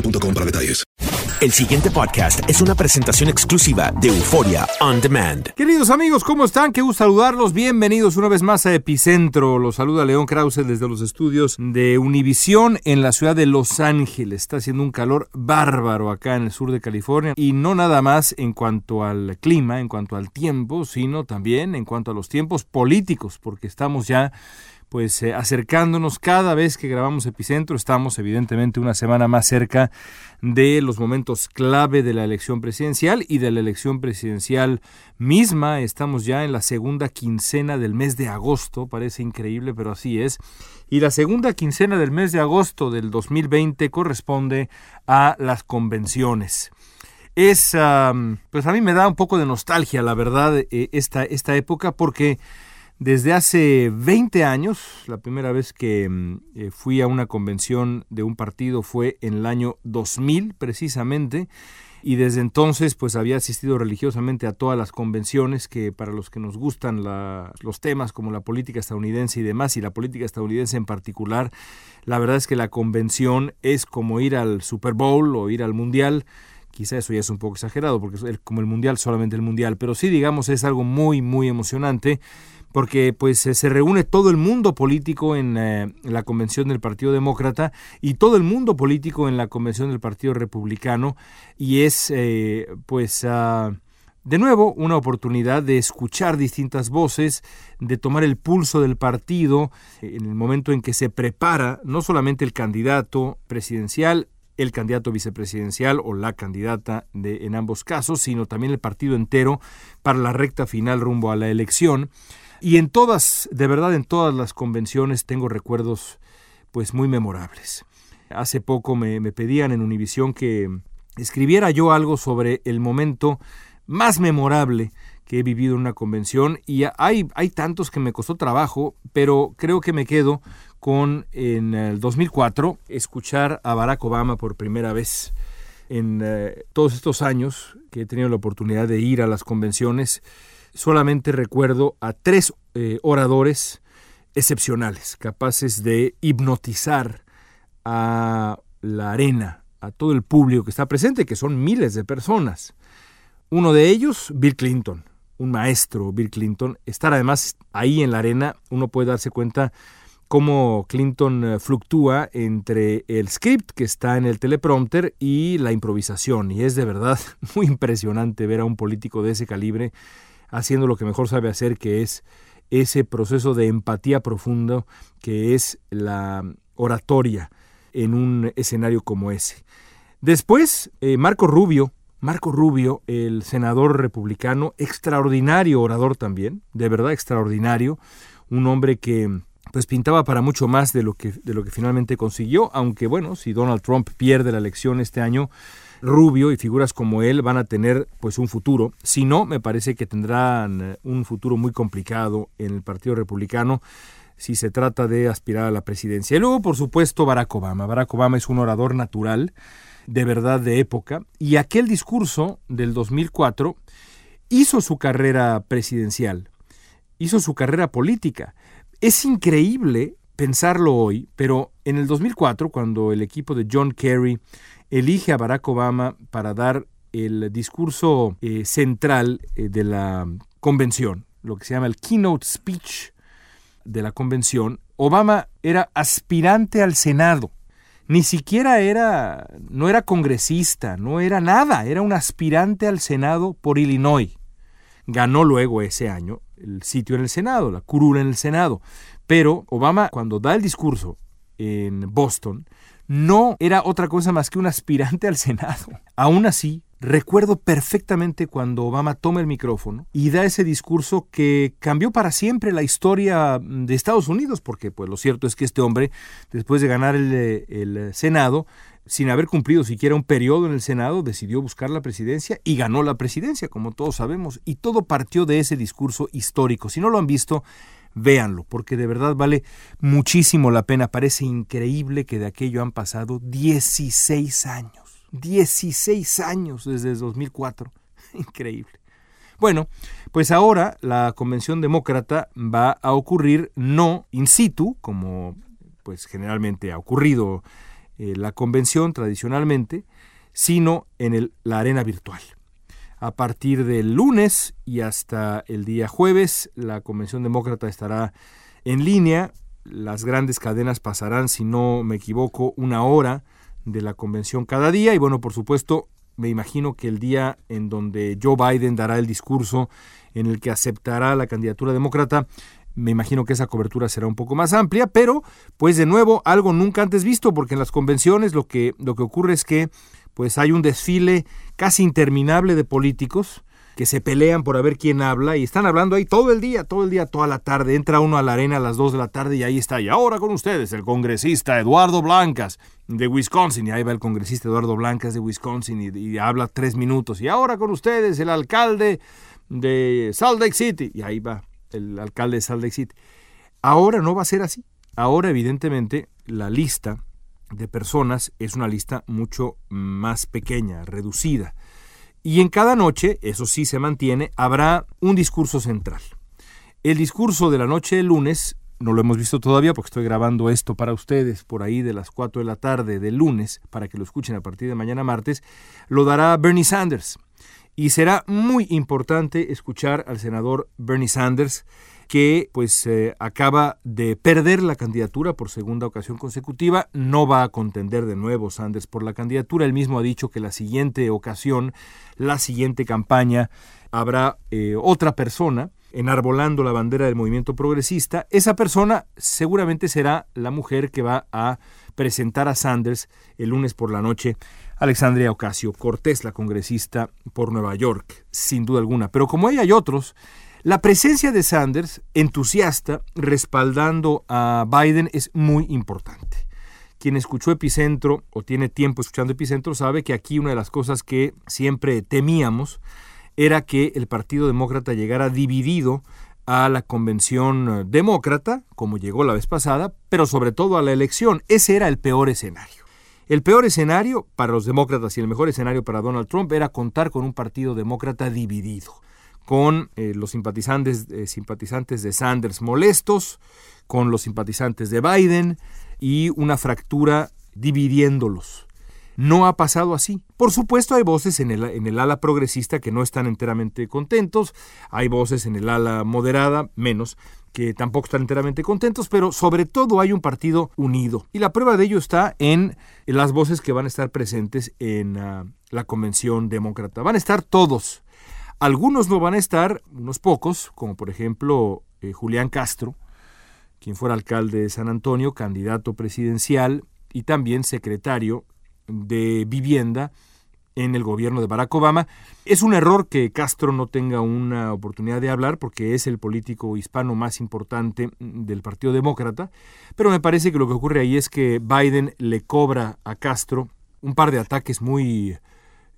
boostmobile.com para detalles. El siguiente podcast es una presentación exclusiva de Euforia On Demand. Queridos amigos, ¿cómo están? Qué gusto saludarlos. Bienvenidos una vez más a Epicentro. Los saluda León Krause desde los estudios de Univisión en la ciudad de Los Ángeles. Está haciendo un calor bárbaro acá en el sur de California. Y no nada más en cuanto al clima, en cuanto al tiempo, sino también en cuanto a los tiempos políticos, porque estamos ya pues eh, acercándonos cada vez que grabamos Epicentro, estamos evidentemente una semana más cerca de los momentos clave de la elección presidencial y de la elección presidencial misma. Estamos ya en la segunda quincena del mes de agosto, parece increíble, pero así es. Y la segunda quincena del mes de agosto del 2020 corresponde a las convenciones. Es, pues a mí me da un poco de nostalgia, la verdad, eh, esta, esta época, porque desde hace 20 años, la primera vez que eh, fui a una convención de un partido fue en el año 2000 precisamente, y desde entonces pues había asistido religiosamente a todas las convenciones que para los que nos gustan los temas como la política estadounidense y demás, y la política estadounidense en particular, la verdad es que la convención es como ir al Super Bowl o ir al Mundial, quizá eso ya es un poco exagerado porque como el Mundial, solamente el Mundial, pero sí digamos es algo muy muy emocionante porque pues se reúne todo el mundo político en eh, la convención del Partido Demócrata y todo el mundo político en la convención del Partido Republicano y es eh, pues ah, de nuevo una oportunidad de escuchar distintas voces, de tomar el pulso del partido en el momento en que se prepara no solamente el candidato presidencial, el candidato vicepresidencial o la candidata de, en ambos casos, sino también el partido entero para la recta final rumbo a la elección. Y en todas, de verdad, en todas las convenciones tengo recuerdos pues muy memorables. Hace poco me, me pedían en Univisión que escribiera yo algo sobre el momento más memorable que he vivido en una convención y hay, hay tantos que me costó trabajo, pero creo que me quedo con en el 2004 escuchar a Barack Obama por primera vez. En eh, todos estos años que he tenido la oportunidad de ir a las convenciones, solamente recuerdo a tres eh, oradores excepcionales, capaces de hipnotizar a la arena, a todo el público que está presente, que son miles de personas. Uno de ellos, Bill Clinton, un maestro, Bill Clinton. Estar además ahí en la arena, uno puede darse cuenta cómo Clinton eh, fluctúa entre el script que está en el teleprompter y la improvisación. Y es de verdad muy impresionante ver a un político de ese calibre haciendo lo que mejor sabe hacer, que es ese proceso de empatía profundo que es la oratoria en un escenario como ese. Después, eh, Marco Rubio, Marco Rubio, el senador republicano, extraordinario orador también, de verdad extraordinario, un hombre que pues pintaba para mucho más de lo que de lo que finalmente consiguió, aunque bueno, si Donald Trump pierde la elección este año, Rubio y figuras como él van a tener pues un futuro. Si no, me parece que tendrán eh, un futuro muy complicado en el Partido Republicano si se trata de aspirar a la presidencia. Y luego, por supuesto, Barack Obama. Barack Obama es un orador natural, de verdad de época, y aquel discurso del 2004 hizo su carrera presidencial, hizo su carrera política. Es increíble pensarlo hoy, pero en el 2004, cuando el equipo de John Kerry elige a Barack Obama para dar el discurso eh, central eh, de la convención, lo que se llama el keynote speech de la convención, Obama era aspirante al Senado. Ni siquiera era, no era congresista, no era nada, era un aspirante al Senado por Illinois. Ganó luego ese año el sitio en el Senado, la curula en el Senado. Pero Obama, cuando da el discurso en Boston, no era otra cosa más que un aspirante al Senado. Aún así, recuerdo perfectamente cuando Obama toma el micrófono y da ese discurso que cambió para siempre la historia de Estados Unidos, porque pues lo cierto es que este hombre, después de ganar el, el Senado, sin haber cumplido siquiera un periodo en el Senado, decidió buscar la presidencia y ganó la presidencia, como todos sabemos, y todo partió de ese discurso histórico. Si no lo han visto, véanlo, porque de verdad vale muchísimo la pena. Parece increíble que de aquello han pasado 16 años. 16 años desde 2004. Increíble. Bueno, pues ahora la convención demócrata va a ocurrir no in situ, como pues generalmente ha ocurrido eh, la convención tradicionalmente, sino en la arena virtual. A partir del lunes y hasta el día jueves, la Convención Demócrata estará en línea. Las grandes cadenas pasarán, si no me equivoco, una hora de la convención cada día. Y bueno, por supuesto, me imagino que el día en donde Joe Biden dará el discurso en el que aceptará la candidatura demócrata, me imagino que esa cobertura será un poco más amplia, pero pues de nuevo algo nunca antes visto, porque en las convenciones lo que, lo que ocurre es que pues hay un desfile casi interminable de políticos que se pelean por a ver quién habla y están hablando ahí todo el día, todo el día, toda la tarde. Entra uno a la arena a las 2 de la tarde y ahí está. Y ahora con ustedes el congresista Eduardo Blancas de Wisconsin. Y ahí va el congresista Eduardo Blancas de Wisconsin y, y habla tres minutos. Y ahora con ustedes el alcalde de Salt Lake City. Y ahí va el alcalde de Salt Lake City. Ahora no va a ser así. Ahora evidentemente la lista de personas es una lista mucho más pequeña, reducida. Y en cada noche, eso sí se mantiene, habrá un discurso central. El discurso de la noche del lunes, no lo hemos visto todavía porque estoy grabando esto para ustedes por ahí de las 4 de la tarde del lunes, para que lo escuchen a partir de mañana martes, lo dará Bernie Sanders. Y será muy importante escuchar al senador Bernie Sanders que pues eh, acaba de perder la candidatura por segunda ocasión consecutiva, no va a contender de nuevo Sanders por la candidatura, él mismo ha dicho que la siguiente ocasión, la siguiente campaña, habrá eh, otra persona enarbolando la bandera del movimiento progresista, esa persona seguramente será la mujer que va a presentar a Sanders el lunes por la noche, Alexandria Ocasio Cortés, la congresista por Nueva York, sin duda alguna. Pero como ella hay otros, la presencia de Sanders, entusiasta, respaldando a Biden, es muy importante. Quien escuchó Epicentro o tiene tiempo escuchando Epicentro sabe que aquí una de las cosas que siempre temíamos era que el Partido Demócrata llegara dividido a la convención demócrata, como llegó la vez pasada, pero sobre todo a la elección. Ese era el peor escenario. El peor escenario para los demócratas y el mejor escenario para Donald Trump era contar con un partido demócrata dividido con eh, los simpatizantes, eh, simpatizantes de Sanders molestos, con los simpatizantes de Biden y una fractura dividiéndolos. No ha pasado así. Por supuesto hay voces en el, en el ala progresista que no están enteramente contentos, hay voces en el ala moderada, menos, que tampoco están enteramente contentos, pero sobre todo hay un partido unido. Y la prueba de ello está en las voces que van a estar presentes en ah, la convención demócrata. Van a estar todos algunos no van a estar, unos pocos, como por ejemplo eh, Julián Castro, quien fuera alcalde de San Antonio, candidato presidencial y también secretario de vivienda en el gobierno de Barack Obama. Es un error que Castro no tenga una oportunidad de hablar porque es el político hispano más importante del Partido Demócrata, pero me parece que lo que ocurre ahí es que Biden le cobra a Castro un par de ataques muy,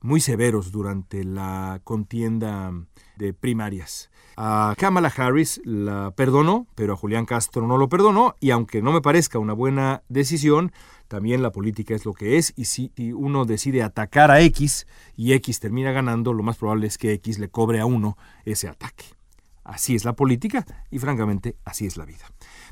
muy severos durante la contienda de primarias. A Kamala Harris la perdonó, pero a Julián Castro no lo perdonó, y aunque no me parezca una buena decisión, también la política es lo que es, y si uno decide atacar a X y X termina ganando, lo más probable es que X le cobre a uno ese ataque. Así es la política y francamente así es la vida.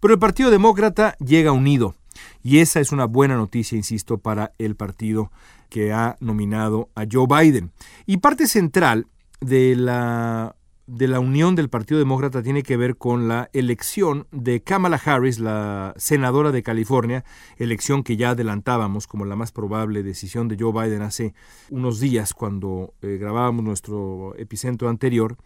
Pero el Partido Demócrata llega unido y esa es una buena noticia, insisto, para el partido que ha nominado a Joe Biden. Y parte central de la de la unión del Partido Demócrata tiene que ver con la elección de Kamala Harris, la senadora de California, elección que ya adelantábamos como la más probable decisión de Joe Biden hace unos días cuando eh, grabábamos nuestro epicentro anterior.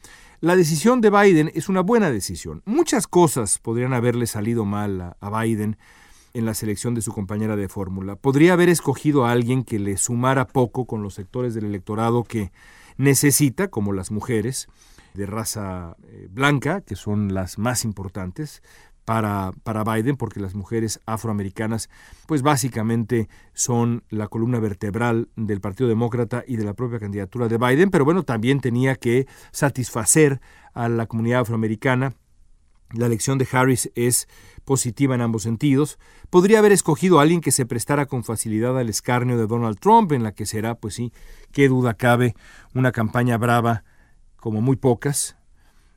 La decisión de Biden es una buena decisión. Muchas cosas podrían haberle salido mal a Biden en la selección de su compañera de fórmula. Podría haber escogido a alguien que le sumara poco con los sectores del electorado que necesita, como las mujeres, de raza eh, blanca, que son las más importantes para, para Biden, porque las mujeres afroamericanas, pues básicamente son la columna vertebral del Partido Demócrata y de la propia candidatura de Biden, pero bueno, también tenía que satisfacer a la comunidad afroamericana. La elección de Harris es positiva en ambos sentidos. Podría haber escogido a alguien que se prestara con facilidad al escarnio de Donald Trump, en la que será, pues sí, qué duda cabe, una campaña brava como muy pocas.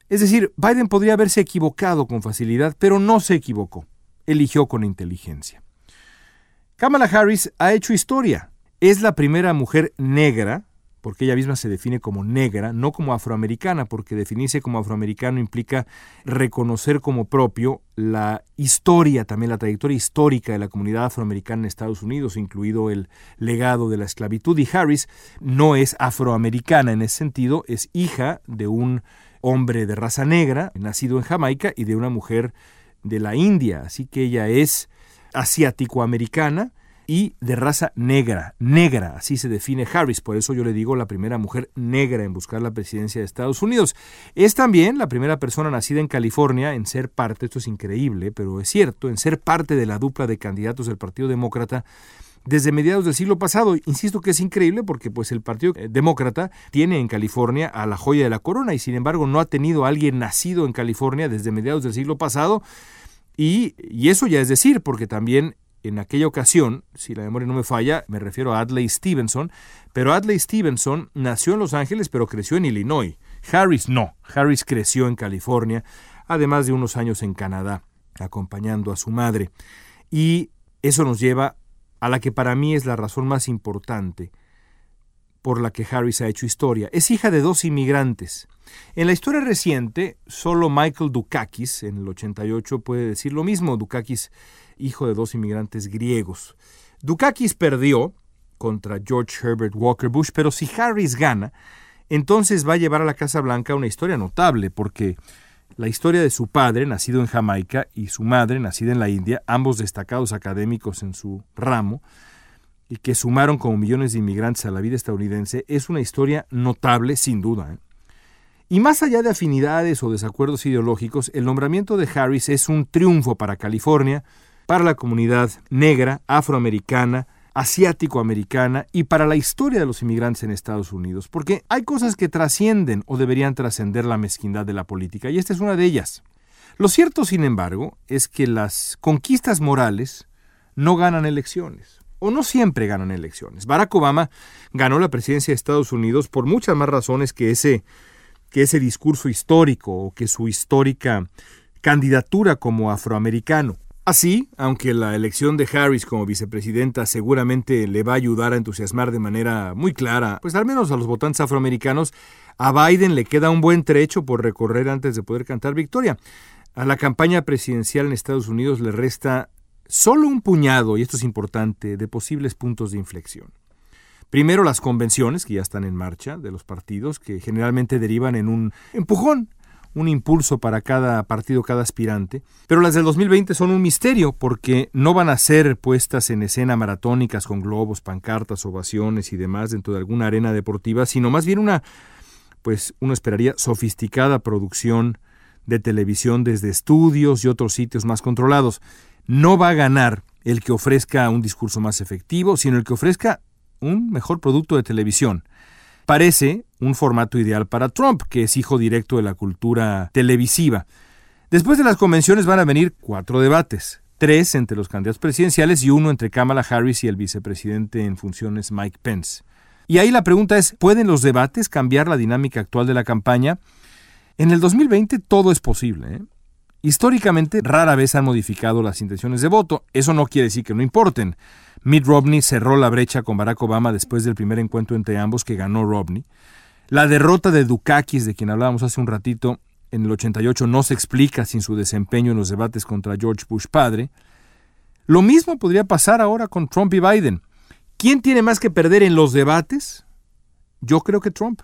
Es decir, Biden podría haberse equivocado con facilidad, pero no se equivocó. Eligió con inteligencia. Kamala Harris ha hecho historia. Es la primera mujer negra porque ella misma se define como negra, no como afroamericana, porque definirse como afroamericano implica reconocer como propio la historia, también la trayectoria histórica de la comunidad afroamericana en Estados Unidos, incluido el legado de la esclavitud. Y Harris no es afroamericana en ese sentido, es hija de un hombre de raza negra, nacido en Jamaica, y de una mujer de la India, así que ella es asiático-americana, y de raza negra, negra, así se define Harris, por eso yo le digo la primera mujer negra en buscar la presidencia de Estados Unidos. Es también la primera persona nacida en California en ser parte, esto es increíble, pero es cierto, en ser parte de la dupla de candidatos del Partido Demócrata desde mediados del siglo pasado. Insisto que es increíble porque pues el Partido Demócrata tiene en California a la joya de la corona y sin embargo no ha tenido a alguien nacido en California desde mediados del siglo pasado. Y, y eso ya es decir, porque también en aquella ocasión, si la memoria no me falla, me refiero a Adlai Stevenson, pero Adlai Stevenson nació en Los Ángeles pero creció en Illinois. Harris no, Harris creció en California, además de unos años en Canadá, acompañando a su madre. Y eso nos lleva a la que para mí es la razón más importante por la que Harris ha hecho historia. Es hija de dos inmigrantes. En la historia reciente, solo Michael Dukakis, en el 88, puede decir lo mismo. Dukakis hijo de dos inmigrantes griegos. Dukakis perdió contra George Herbert Walker Bush, pero si Harris gana, entonces va a llevar a la Casa Blanca una historia notable, porque la historia de su padre, nacido en Jamaica, y su madre, nacida en la India, ambos destacados académicos en su ramo, y que sumaron como millones de inmigrantes a la vida estadounidense, es una historia notable, sin duda. ¿eh? Y más allá de afinidades o desacuerdos ideológicos, el nombramiento de Harris es un triunfo para California, para la comunidad negra, afroamericana, asiático-americana y para la historia de los inmigrantes en Estados Unidos, porque hay cosas que trascienden o deberían trascender la mezquindad de la política, y esta es una de ellas. Lo cierto, sin embargo, es que las conquistas morales no ganan elecciones, o no siempre ganan elecciones. Barack Obama ganó la presidencia de Estados Unidos por muchas más razones que ese, que ese discurso histórico o que su histórica candidatura como afroamericano. Así, aunque la elección de Harris como vicepresidenta seguramente le va a ayudar a entusiasmar de manera muy clara, pues al menos a los votantes afroamericanos, a Biden le queda un buen trecho por recorrer antes de poder cantar victoria. A la campaña presidencial en Estados Unidos le resta solo un puñado, y esto es importante, de posibles puntos de inflexión. Primero las convenciones, que ya están en marcha, de los partidos, que generalmente derivan en un empujón un impulso para cada partido, cada aspirante. Pero las del 2020 son un misterio porque no van a ser puestas en escena maratónicas con globos, pancartas, ovaciones y demás dentro de alguna arena deportiva, sino más bien una, pues uno esperaría, sofisticada producción de televisión desde estudios y otros sitios más controlados. No va a ganar el que ofrezca un discurso más efectivo, sino el que ofrezca un mejor producto de televisión. Parece un formato ideal para Trump, que es hijo directo de la cultura televisiva. Después de las convenciones van a venir cuatro debates, tres entre los candidatos presidenciales y uno entre Kamala Harris y el vicepresidente en funciones Mike Pence. Y ahí la pregunta es, ¿pueden los debates cambiar la dinámica actual de la campaña? En el 2020 todo es posible. ¿eh? Históricamente rara vez han modificado las intenciones de voto. Eso no quiere decir que no importen. Mitt Romney cerró la brecha con Barack Obama después del primer encuentro entre ambos que ganó Romney. La derrota de Dukakis, de quien hablábamos hace un ratito, en el 88 no se explica sin su desempeño en los debates contra George Bush padre. Lo mismo podría pasar ahora con Trump y Biden. ¿Quién tiene más que perder en los debates? Yo creo que Trump,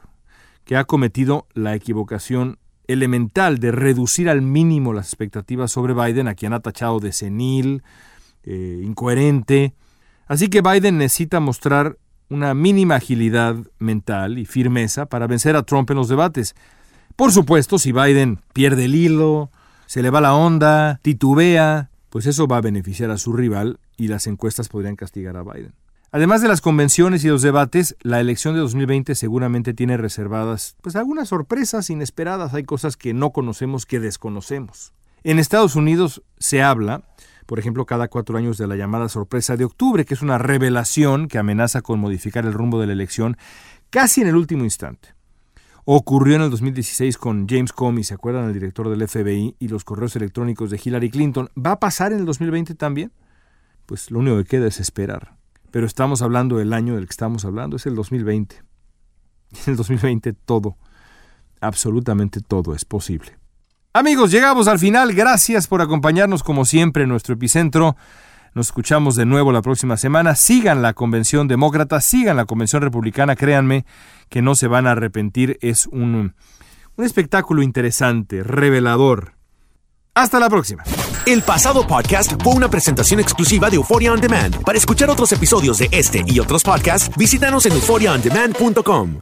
que ha cometido la equivocación elemental de reducir al mínimo las expectativas sobre Biden, a quien ha tachado de senil, eh, incoherente. Así que Biden necesita mostrar una mínima agilidad mental y firmeza para vencer a Trump en los debates. Por supuesto, si Biden pierde el hilo, se le va la onda, titubea, pues eso va a beneficiar a su rival y las encuestas podrían castigar a Biden. Además de las convenciones y los debates, la elección de 2020 seguramente tiene reservadas pues algunas sorpresas inesperadas, hay cosas que no conocemos que desconocemos. En Estados Unidos se habla, por ejemplo, cada cuatro años de la llamada sorpresa de octubre, que es una revelación que amenaza con modificar el rumbo de la elección casi en el último instante. Ocurrió en el 2016 con James Comey, ¿se acuerdan? El director del FBI y los correos electrónicos de Hillary Clinton. ¿Va a pasar en el 2020 también? Pues lo único que queda es esperar pero estamos hablando del año del que estamos hablando, es el 2020. En el 2020 todo, absolutamente todo es posible. Amigos, llegamos al final. Gracias por acompañarnos como siempre en nuestro epicentro. Nos escuchamos de nuevo la próxima semana. Sigan la convención demócrata, sigan la convención republicana. Créanme que no se van a arrepentir. Es un, un espectáculo interesante, revelador. Hasta la próxima. El pasado podcast fue una presentación exclusiva de Euphoria On Demand. Para escuchar otros episodios de este y otros podcasts, visítanos en euphoriaondemand.com.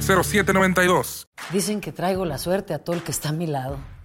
07 Dicen que traigo la suerte a todo el que está a mi lado.